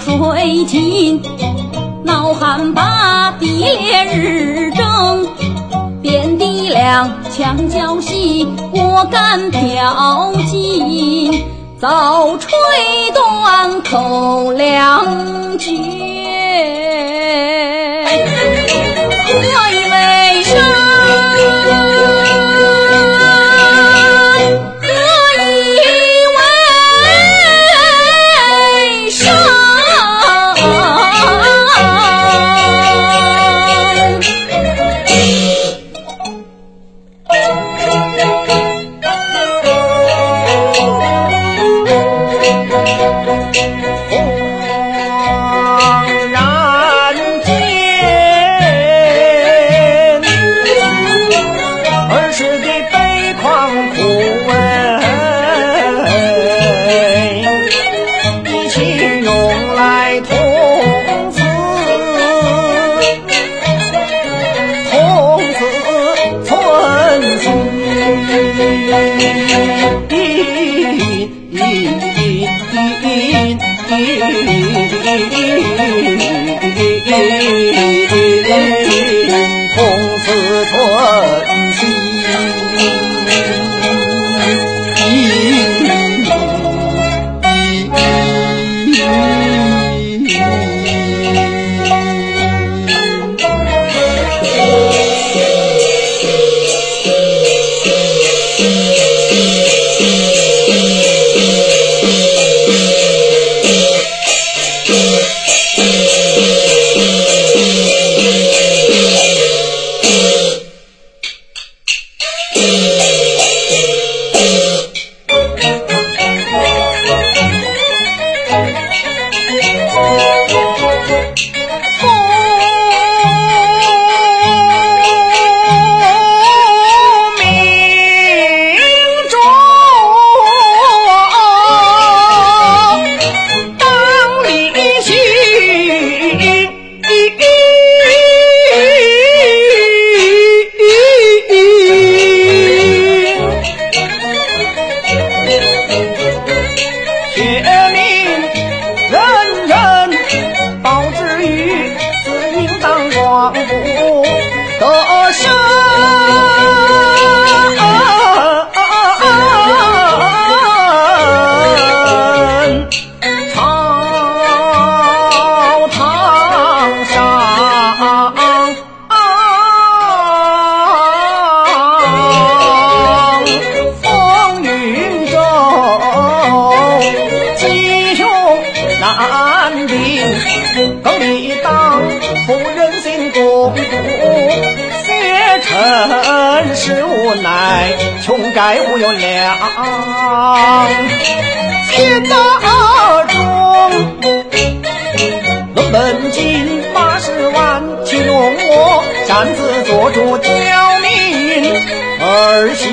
水浸闹旱魃地裂日蒸遍地粮墙角细锅干挑尽早吹断口粮绝 be 恩师无奈，穷改无有粮，千大中龙本金八十万，其容我擅自做主刁民儿心。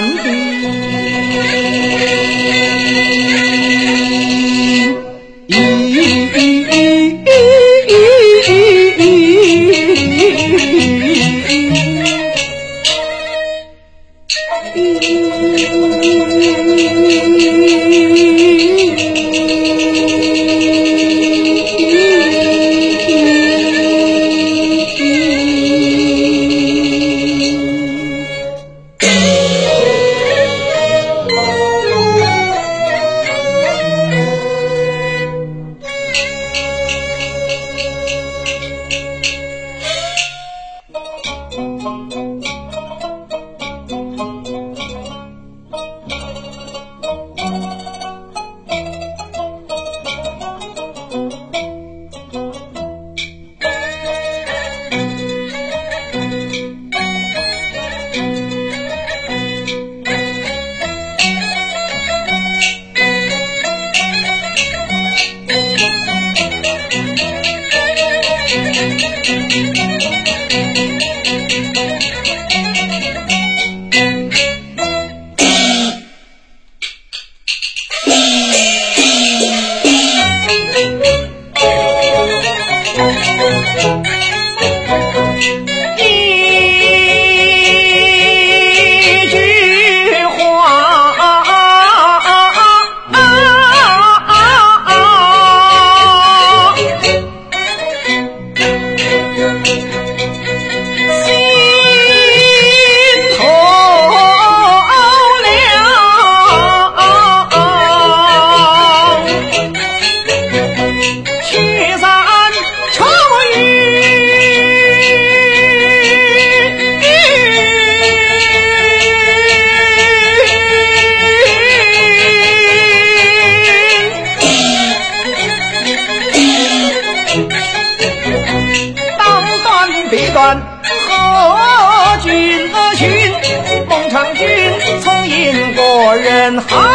难定。长军从英国人喊。